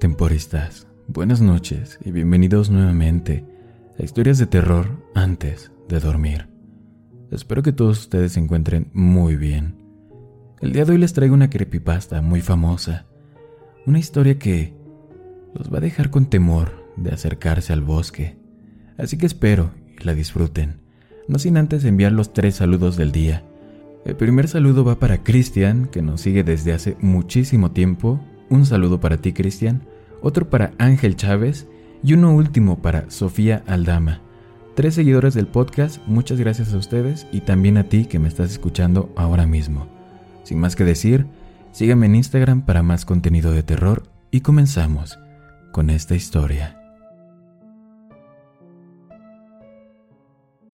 Temporistas, buenas noches y bienvenidos nuevamente a historias de terror antes de dormir. Espero que todos ustedes se encuentren muy bien. El día de hoy les traigo una creepypasta muy famosa, una historia que los va a dejar con temor de acercarse al bosque, así que espero y la disfruten, no sin antes enviar los tres saludos del día. El primer saludo va para Cristian, que nos sigue desde hace muchísimo tiempo. Un saludo para ti, Cristian otro para Ángel Chávez y uno último para Sofía Aldama. Tres seguidores del podcast, muchas gracias a ustedes y también a ti que me estás escuchando ahora mismo. Sin más que decir, síganme en Instagram para más contenido de terror y comenzamos con esta historia.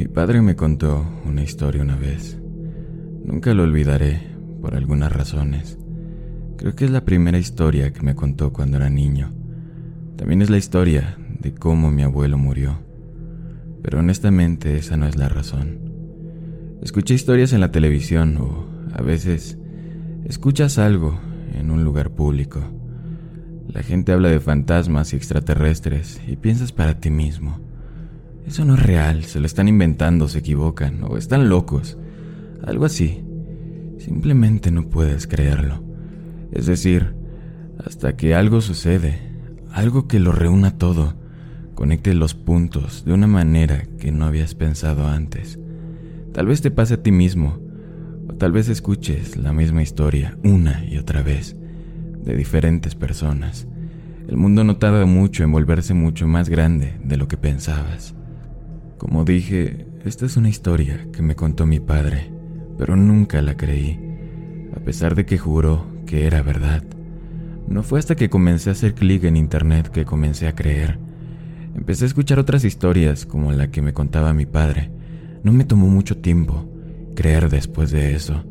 Mi padre me contó una historia una vez. Nunca lo olvidaré por algunas razones. Creo que es la primera historia que me contó cuando era niño. También es la historia de cómo mi abuelo murió. Pero honestamente esa no es la razón. Escuché historias en la televisión o a veces escuchas algo en un lugar público. La gente habla de fantasmas y extraterrestres y piensas para ti mismo. Eso no es real, se lo están inventando, se equivocan o están locos. Algo así. Simplemente no puedes creerlo. Es decir, hasta que algo sucede, algo que lo reúna todo, conecte los puntos de una manera que no habías pensado antes. Tal vez te pase a ti mismo, o tal vez escuches la misma historia una y otra vez, de diferentes personas. El mundo no tarda mucho en volverse mucho más grande de lo que pensabas. Como dije, esta es una historia que me contó mi padre, pero nunca la creí, a pesar de que juró que era verdad. No fue hasta que comencé a hacer clic en internet que comencé a creer. Empecé a escuchar otras historias como la que me contaba mi padre. No me tomó mucho tiempo creer después de eso.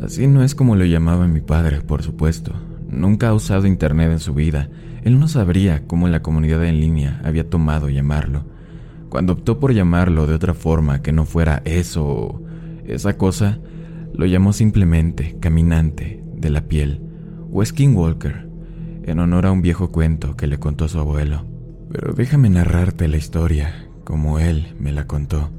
Así no es como lo llamaba mi padre, por supuesto. Nunca ha usado internet en su vida. Él no sabría cómo la comunidad en línea había tomado llamarlo. Cuando optó por llamarlo de otra forma que no fuera eso o esa cosa, lo llamó simplemente caminante de la piel o skinwalker, en honor a un viejo cuento que le contó su abuelo. Pero déjame narrarte la historia como él me la contó.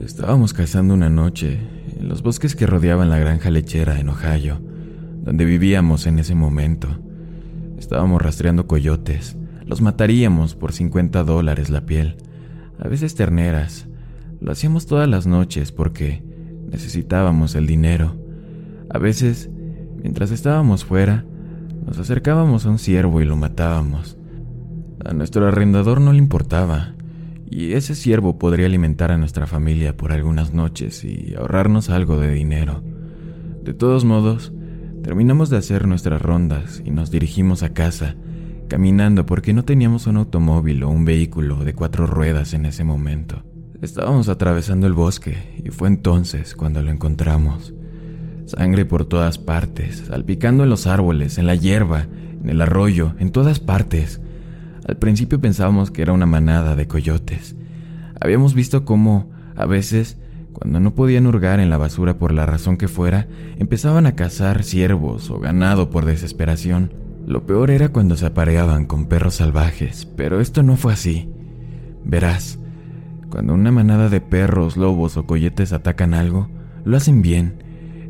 Estábamos cazando una noche en los bosques que rodeaban la granja lechera en Ohio, donde vivíamos en ese momento. Estábamos rastreando coyotes, los mataríamos por 50 dólares la piel a veces terneras. Lo hacíamos todas las noches porque necesitábamos el dinero. A veces, mientras estábamos fuera, nos acercábamos a un ciervo y lo matábamos. A nuestro arrendador no le importaba, y ese ciervo podría alimentar a nuestra familia por algunas noches y ahorrarnos algo de dinero. De todos modos, terminamos de hacer nuestras rondas y nos dirigimos a casa, caminando porque no teníamos un automóvil o un vehículo de cuatro ruedas en ese momento. Estábamos atravesando el bosque y fue entonces cuando lo encontramos. Sangre por todas partes, salpicando en los árboles, en la hierba, en el arroyo, en todas partes. Al principio pensábamos que era una manada de coyotes. Habíamos visto cómo, a veces, cuando no podían hurgar en la basura por la razón que fuera, empezaban a cazar ciervos o ganado por desesperación. Lo peor era cuando se apareaban con perros salvajes, pero esto no fue así. Verás, cuando una manada de perros, lobos o coyetes atacan algo, lo hacen bien.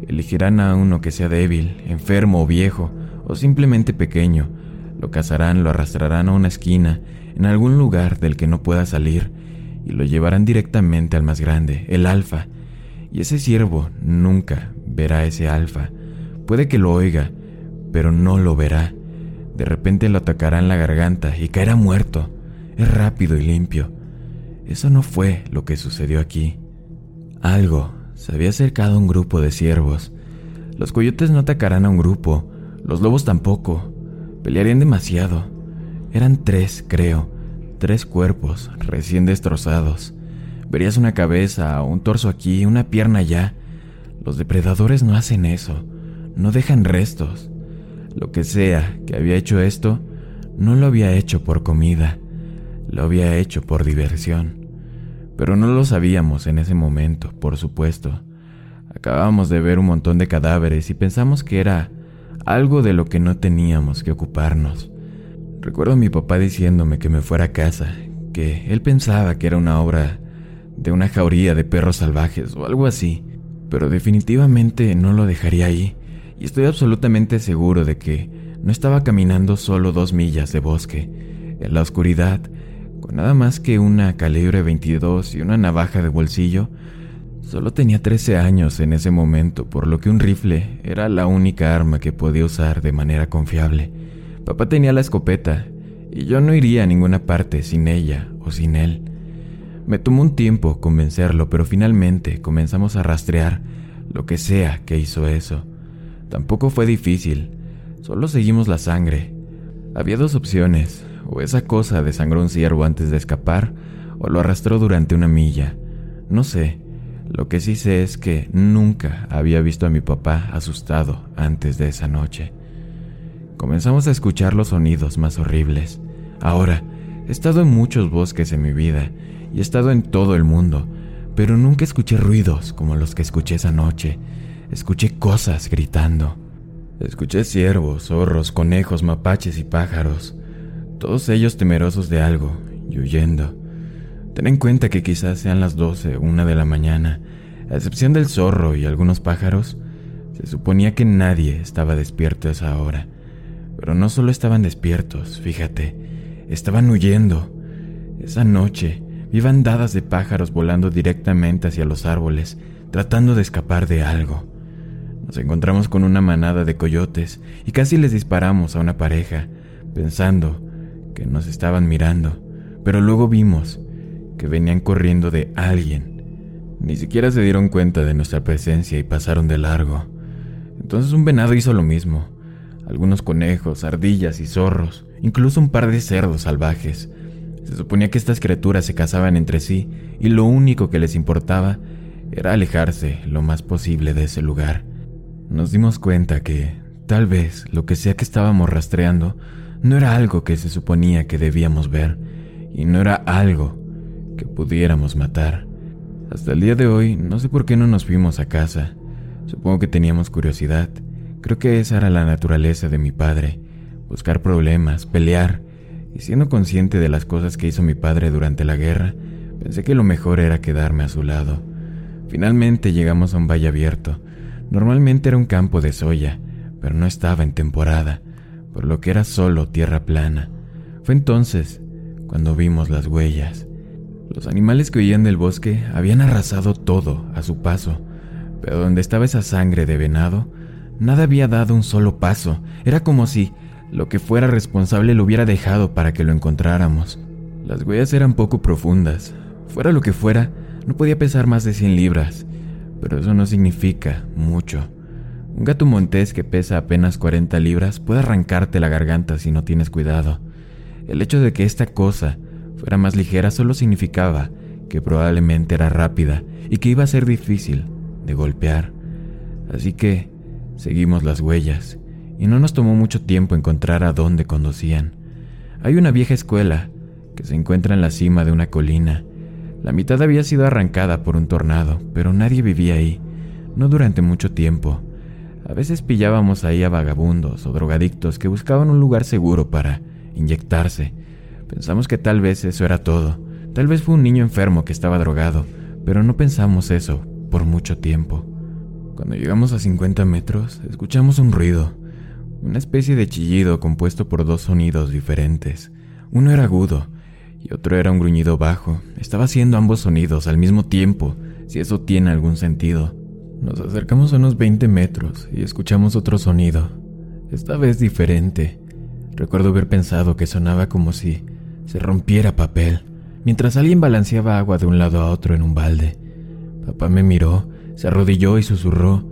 Elegirán a uno que sea débil, enfermo o viejo, o simplemente pequeño. Lo cazarán, lo arrastrarán a una esquina, en algún lugar del que no pueda salir, y lo llevarán directamente al más grande, el alfa. Y ese ciervo nunca verá ese alfa. Puede que lo oiga, pero no lo verá de repente lo atacará en la garganta y caerá muerto. Es rápido y limpio. Eso no fue lo que sucedió aquí. Algo se había acercado un grupo de ciervos. Los coyotes no atacarán a un grupo, Los lobos tampoco. Pelearían demasiado. Eran tres, creo. Tres cuerpos, recién destrozados. Verías una cabeza, un torso aquí, una pierna allá. Los depredadores no hacen eso. No dejan restos. Lo que sea que había hecho esto, no lo había hecho por comida. Lo había hecho por diversión. Pero no lo sabíamos en ese momento, por supuesto. Acabábamos de ver un montón de cadáveres y pensamos que era algo de lo que no teníamos que ocuparnos. Recuerdo a mi papá diciéndome que me fuera a casa, que él pensaba que era una obra de una jauría de perros salvajes o algo así, pero definitivamente no lo dejaría ahí, y estoy absolutamente seguro de que no estaba caminando solo dos millas de bosque, en la oscuridad, con nada más que una calibre 22 y una navaja de bolsillo, Solo tenía 13 años en ese momento, por lo que un rifle era la única arma que podía usar de manera confiable. Papá tenía la escopeta, y yo no iría a ninguna parte sin ella o sin él. Me tomó un tiempo convencerlo, pero finalmente comenzamos a rastrear lo que sea que hizo eso. Tampoco fue difícil, solo seguimos la sangre. Había dos opciones, o esa cosa desangró un ciervo antes de escapar, o lo arrastró durante una milla. No sé, lo que sí sé es que nunca había visto a mi papá asustado antes de esa noche. Comenzamos a escuchar los sonidos más horribles. Ahora, he estado en muchos bosques en mi vida y he estado en todo el mundo, pero nunca escuché ruidos como los que escuché esa noche. Escuché cosas gritando. Escuché ciervos, zorros, conejos, mapaches y pájaros, todos ellos temerosos de algo y huyendo. Ten en cuenta que quizás sean las 12 o 1 de la mañana. A excepción del zorro y algunos pájaros, se suponía que nadie estaba despierto esa hora. Pero no solo estaban despiertos, fíjate, estaban huyendo. Esa noche vi bandadas de pájaros volando directamente hacia los árboles, tratando de escapar de algo. Nos encontramos con una manada de coyotes y casi les disparamos a una pareja, pensando que nos estaban mirando, pero luego vimos que venían corriendo de alguien. Ni siquiera se dieron cuenta de nuestra presencia y pasaron de largo. Entonces un venado hizo lo mismo. Algunos conejos, ardillas y zorros, incluso un par de cerdos salvajes. Se suponía que estas criaturas se cazaban entre sí y lo único que les importaba era alejarse lo más posible de ese lugar. Nos dimos cuenta que, tal vez, lo que sea que estábamos rastreando no era algo que se suponía que debíamos ver, y no era algo que pudiéramos matar. Hasta el día de hoy no sé por qué no nos fuimos a casa. Supongo que teníamos curiosidad. Creo que esa era la naturaleza de mi padre. Buscar problemas, pelear. Y siendo consciente de las cosas que hizo mi padre durante la guerra, pensé que lo mejor era quedarme a su lado. Finalmente llegamos a un valle abierto. Normalmente era un campo de soya, pero no estaba en temporada, por lo que era solo tierra plana. Fue entonces cuando vimos las huellas. Los animales que huían del bosque habían arrasado todo a su paso, pero donde estaba esa sangre de venado, nada había dado un solo paso. Era como si lo que fuera responsable lo hubiera dejado para que lo encontráramos. Las huellas eran poco profundas. Fuera lo que fuera, no podía pesar más de 100 libras, pero eso no significa mucho. Un gato montés que pesa apenas 40 libras puede arrancarte la garganta si no tienes cuidado. El hecho de que esta cosa fuera más ligera solo significaba que probablemente era rápida y que iba a ser difícil de golpear. Así que seguimos las huellas y no nos tomó mucho tiempo encontrar a dónde conducían. Hay una vieja escuela que se encuentra en la cima de una colina. La mitad había sido arrancada por un tornado, pero nadie vivía ahí, no durante mucho tiempo. A veces pillábamos ahí a vagabundos o drogadictos que buscaban un lugar seguro para inyectarse Pensamos que tal vez eso era todo. Tal vez fue un niño enfermo que estaba drogado, pero no pensamos eso por mucho tiempo. Cuando llegamos a 50 metros, escuchamos un ruido, una especie de chillido compuesto por dos sonidos diferentes. Uno era agudo y otro era un gruñido bajo. Estaba haciendo ambos sonidos al mismo tiempo, si eso tiene algún sentido. Nos acercamos a unos 20 metros y escuchamos otro sonido, esta vez diferente. Recuerdo haber pensado que sonaba como si se rompiera papel, mientras alguien balanceaba agua de un lado a otro en un balde. Papá me miró, se arrodilló y susurró,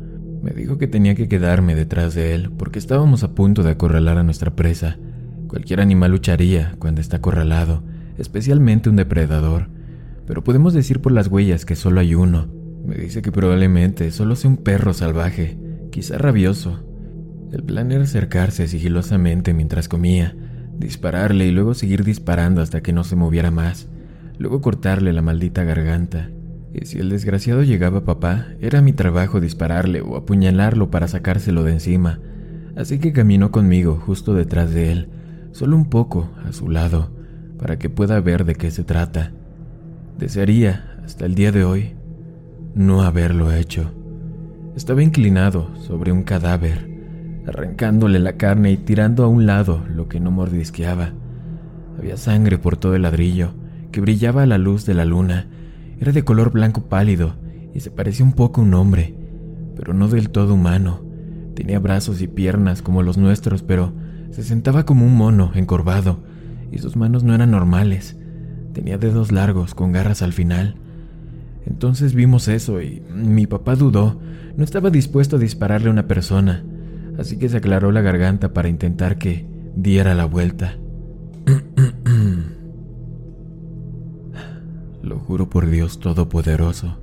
Me dijo que tenía que quedarme detrás de él porque estábamos a punto de acorralar a nuestra presa. Cualquier animal lucharía cuando está acorralado, especialmente un depredador, pero podemos decir por las huellas que solo hay uno. Me dice que probablemente solo sea un perro salvaje, quizá rabioso. El plan era acercarse sigilosamente mientras comía, dispararle y luego seguir disparando hasta que no se moviera más, luego cortarle la maldita garganta y si el desgraciado llegaba a papá, era mi trabajo dispararle o apuñalarlo para sacárselo de encima. Así que caminó conmigo justo detrás de él, solo un poco a su lado, para que pueda ver de qué se trata. Desearía, hasta el día de hoy, no haberlo hecho. Estaba inclinado sobre un cadáver, arrancándole la carne y tirando a un lado lo que no mordisqueaba. Había sangre por todo el ladrillo, que brillaba a la luz de la luna, era de color blanco pálido y se parecía un poco a un hombre, pero no del todo humano. Tenía brazos y piernas como los nuestros, pero se sentaba como un mono encorvado y sus manos no eran normales. Tenía dedos largos con garras al final. Entonces vimos eso y mi papá dudó. No estaba dispuesto a dispararle a una persona, así que se aclaró la garganta para intentar que diera la vuelta. Lo juro por Dios Todopoderoso.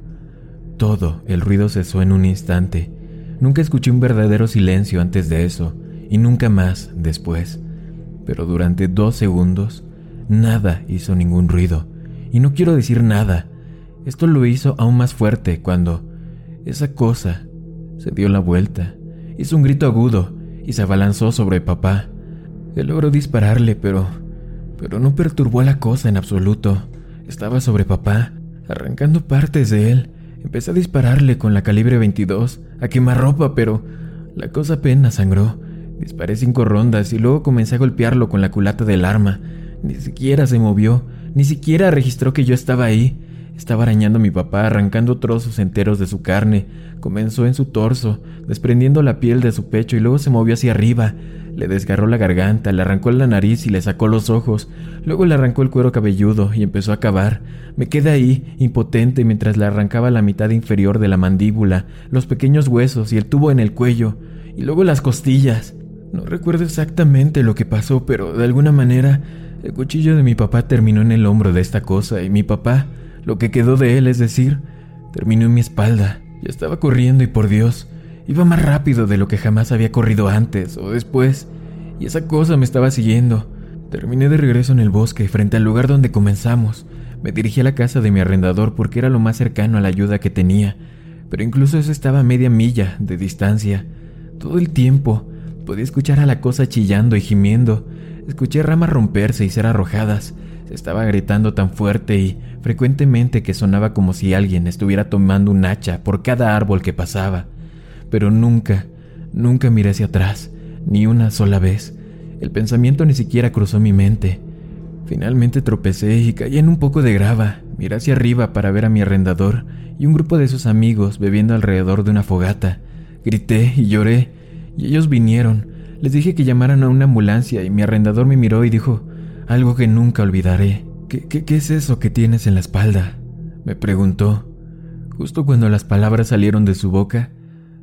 Todo el ruido cesó en un instante. Nunca escuché un verdadero silencio antes de eso, y nunca más después. Pero durante dos segundos, nada hizo ningún ruido. Y no quiero decir nada. Esto lo hizo aún más fuerte cuando esa cosa se dio la vuelta, hizo un grito agudo y se abalanzó sobre papá. Él logró dispararle, pero... pero no perturbó a la cosa en absoluto. Estaba sobre papá, arrancando partes de él. Empecé a dispararle con la calibre 22, a quemarropa, pero la cosa apenas sangró. Disparé cinco rondas y luego comencé a golpearlo con la culata del arma. Ni siquiera se movió, ni siquiera registró que yo estaba ahí. Estaba arañando a mi papá, arrancando trozos enteros de su carne. Comenzó en su torso, desprendiendo la piel de su pecho y luego se movió hacia arriba. Le desgarró la garganta, le arrancó la nariz y le sacó los ojos. Luego le arrancó el cuero cabelludo y empezó a cavar. Me quedé ahí, impotente, mientras le arrancaba la mitad inferior de la mandíbula, los pequeños huesos y el tubo en el cuello, y luego las costillas. No recuerdo exactamente lo que pasó, pero de alguna manera el cuchillo de mi papá terminó en el hombro de esta cosa y mi papá, lo que quedó de él, es decir, terminó en mi espalda. Ya estaba corriendo y por Dios, Iba más rápido de lo que jamás había corrido antes o después, y esa cosa me estaba siguiendo. Terminé de regreso en el bosque, frente al lugar donde comenzamos. Me dirigí a la casa de mi arrendador porque era lo más cercano a la ayuda que tenía, pero incluso eso estaba a media milla de distancia. Todo el tiempo podía escuchar a la cosa chillando y gimiendo. Escuché ramas romperse y ser arrojadas. Se estaba gritando tan fuerte y frecuentemente que sonaba como si alguien estuviera tomando un hacha por cada árbol que pasaba pero nunca, nunca miré hacia atrás, ni una sola vez. El pensamiento ni siquiera cruzó mi mente. Finalmente tropecé y caí en un poco de grava. Miré hacia arriba para ver a mi arrendador y un grupo de sus amigos bebiendo alrededor de una fogata. Grité y lloré, y ellos vinieron. Les dije que llamaran a una ambulancia y mi arrendador me miró y dijo algo que nunca olvidaré. ¿Qué, es eso que tienes en la espalda? Me preguntó. Justo cuando las palabras salieron de su boca,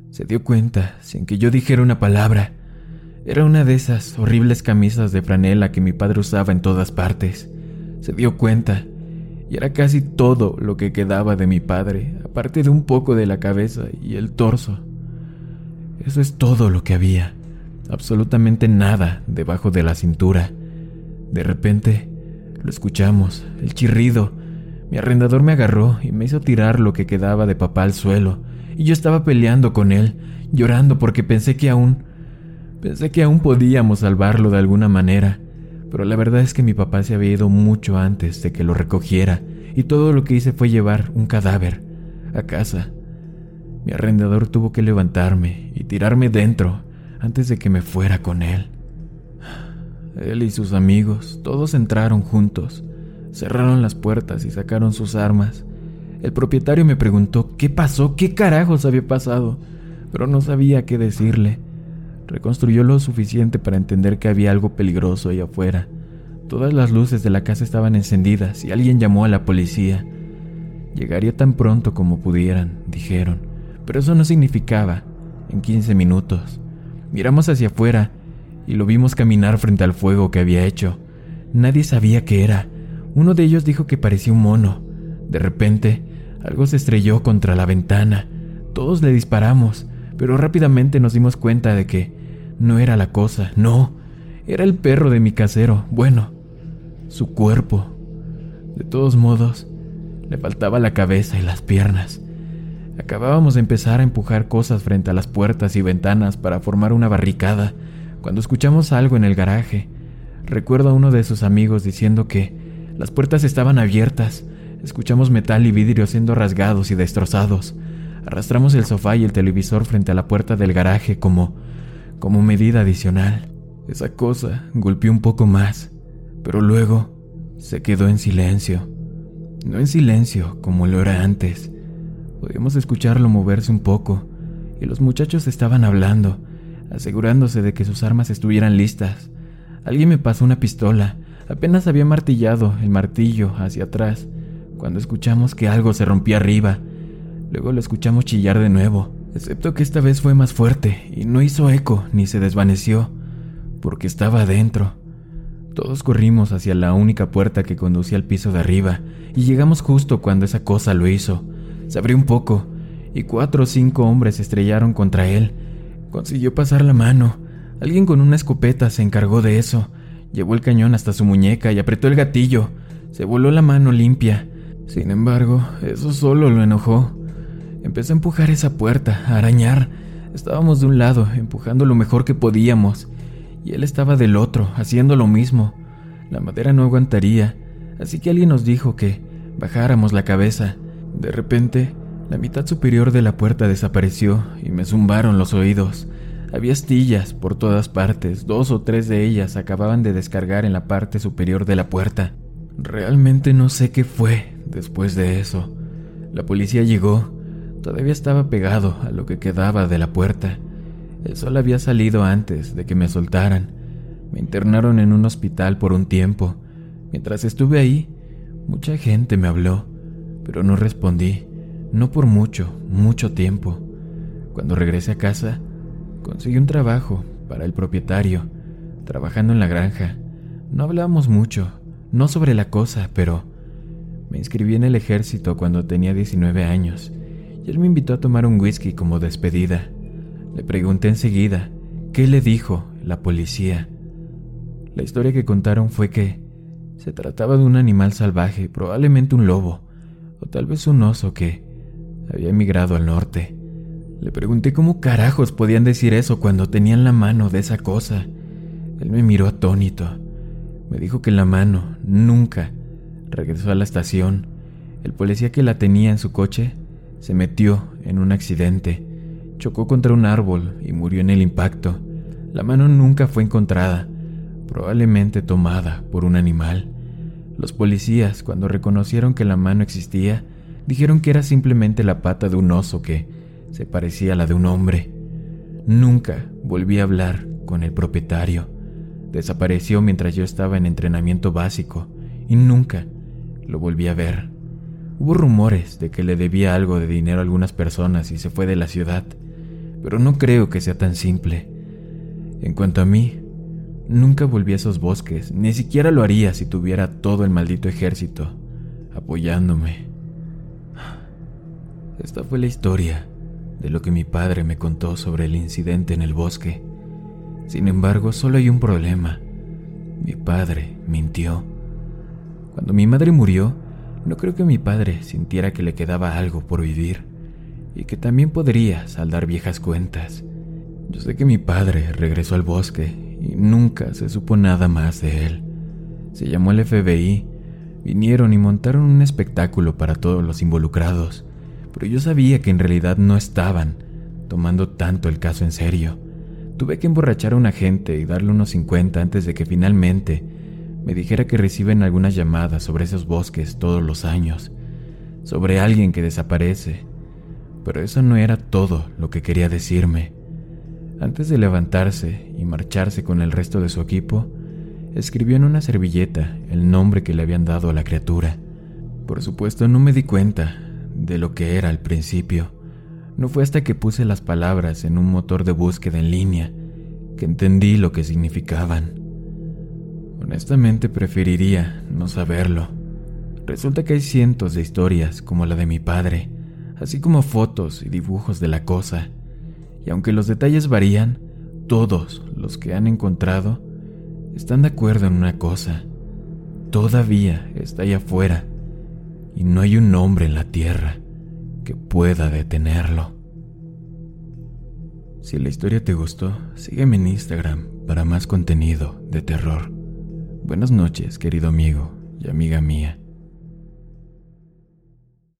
se dio cuenta, sin que yo dijera una palabra. Era una de esas horribles camisas de franela que mi padre usaba en todas partes. Se dio cuenta, y era casi todo lo que quedaba de mi padre, aparte de un poco de la cabeza y el torso. Eso es todo lo que había, absolutamente nada debajo de la cintura. De repente, lo escuchamos, el chirrido. Mi arrendador me agarró y me hizo tirar lo que quedaba de papá al suelo y yo estaba peleando con él, llorando porque pensé que aún... Pensé que aún podíamos salvarlo de alguna manera, pero la verdad es que mi papá se había ido mucho antes de que lo recogiera, y todo lo que hice fue llevar un cadáver a casa. Mi arrendador tuvo que levantarme y tirarme dentro antes de que me fuera con él. Él y sus amigos, todos entraron juntos, cerraron las puertas y sacaron sus armas. El propietario me preguntó qué pasó, qué carajos había pasado, pero no sabía qué decirle. Reconstruyó lo suficiente para entender que había algo peligroso ahí afuera. Todas las luces de la casa estaban encendidas y alguien llamó a la policía. Llegaría tan pronto como pudieran, dijeron, pero eso no significaba en 15 minutos. Miramos hacia afuera y lo vimos caminar frente al fuego que había hecho. Nadie sabía qué era. Uno de ellos dijo que parecía un mono. De repente, algo se estrelló contra la ventana. Todos le disparamos, pero rápidamente nos dimos cuenta de que no era la cosa, no, era el perro de mi casero, bueno, su cuerpo. De todos modos, le faltaba la cabeza y las piernas. Acabábamos de empezar a empujar cosas frente a las puertas y ventanas para formar una barricada, cuando escuchamos algo en el garaje. Recuerdo a uno de sus amigos diciendo que las puertas estaban abiertas. Escuchamos metal y vidrio siendo rasgados y destrozados. Arrastramos el sofá y el televisor frente a la puerta del garaje como como medida adicional. Esa cosa golpeó un poco más, pero luego se quedó en silencio. No en silencio como lo era antes. Podíamos escucharlo moverse un poco, y los muchachos estaban hablando, asegurándose de que sus armas estuvieran listas. Alguien me pasó una pistola. Apenas había martillado el martillo hacia atrás, cuando escuchamos que algo se rompía arriba Luego lo escuchamos chillar de nuevo, excepto que esta vez fue más fuerte y no hizo eco ni se desvaneció, porque estaba adentro. Todos corrimos hacia la única puerta que conducía al piso de arriba y llegamos justo cuando esa cosa lo hizo. Se abrió un poco y cuatro o cinco hombres estrellaron contra él. Consiguió pasar la mano. Alguien con una escopeta se encargó de eso. Llevó el cañón hasta su muñeca y apretó el gatillo. Se voló la mano limpia. Sin embargo, eso solo lo enojó. Empecé a empujar esa puerta, a arañar. Estábamos de un lado, empujando lo mejor que podíamos, y él estaba del otro, haciendo lo mismo. La madera no aguantaría, así que alguien nos dijo que bajáramos la cabeza. De repente, la mitad superior de la puerta desapareció y me zumbaron los oídos. Había astillas por todas partes, dos o tres de ellas acababan de descargar en la parte superior de la puerta. Realmente no sé qué fue después de eso. La policía llegó Todavía estaba pegado a lo que quedaba de la puerta. El sol había salido antes de que me soltaran. Me internaron en un hospital por un tiempo. Mientras estuve ahí, mucha gente me habló, pero no respondí, no por mucho, mucho tiempo. Cuando regresé a casa, conseguí un trabajo para el propietario, trabajando en la granja. No hablábamos mucho, no sobre la cosa, pero me inscribí en el ejército cuando tenía 19 años y él me invitó a tomar un whisky como despedida. Le pregunté enseguida, ¿qué le dijo la policía? La historia que contaron fue que se trataba de un animal salvaje, probablemente un lobo, o tal vez un oso que había emigrado al norte. Le pregunté cómo carajos podían decir eso cuando tenían la mano de esa cosa. Él me miró atónito. Me dijo que la mano nunca regresó a la estación. El policía que la tenía en su coche se metió en un accidente, chocó contra un árbol y murió en el impacto. La mano nunca fue encontrada, probablemente tomada por un animal. Los policías, cuando reconocieron que la mano existía, dijeron que era simplemente la pata de un oso que se parecía a la de un hombre. Nunca volví a hablar con el propietario. Desapareció mientras yo estaba en entrenamiento básico y nunca lo volví a ver. Hubo rumores de que le debía algo de dinero a algunas personas y se fue de la ciudad, pero no creo que sea tan simple. En cuanto a mí, nunca volví a esos bosques, ni siquiera lo haría si tuviera todo el maldito ejército apoyándome. Esta fue la historia de lo que mi padre me contó sobre el incidente en el bosque. Sin embargo, solo hay un problema. Mi padre mintió. Cuando mi madre murió, no creo que mi padre sintiera que le quedaba algo por vivir y que también podría saldar viejas cuentas. Yo sé que mi padre regresó al bosque y nunca se supo nada más de él. Se llamó al FBI, vinieron y montaron un espectáculo para todos los involucrados, pero yo sabía que en realidad no estaban tomando tanto el caso en serio. Tuve que emborrachar a un agente y darle unos 50 antes de que finalmente me dijera que reciben algunas llamadas sobre esos bosques todos los años, sobre alguien que desaparece, pero eso no era todo lo que quería decirme. Antes de levantarse y marcharse con el resto de su equipo, escribió en una servilleta el nombre que le habían dado a la criatura. Por supuesto, no me di cuenta de lo que era al principio. No fue hasta que puse las palabras en un motor de búsqueda en línea que entendí lo que significaban. Honestamente preferiría no saberlo. Resulta que hay cientos de historias como la de mi padre, así como fotos y dibujos de la cosa. Y aunque los detalles varían, todos los que han encontrado están de acuerdo en una cosa. Todavía está allá afuera y no hay un hombre en la tierra que pueda detenerlo. Si la historia te gustó, sígueme en Instagram para más contenido de terror. Buenas noches, querido amigo y amiga mía.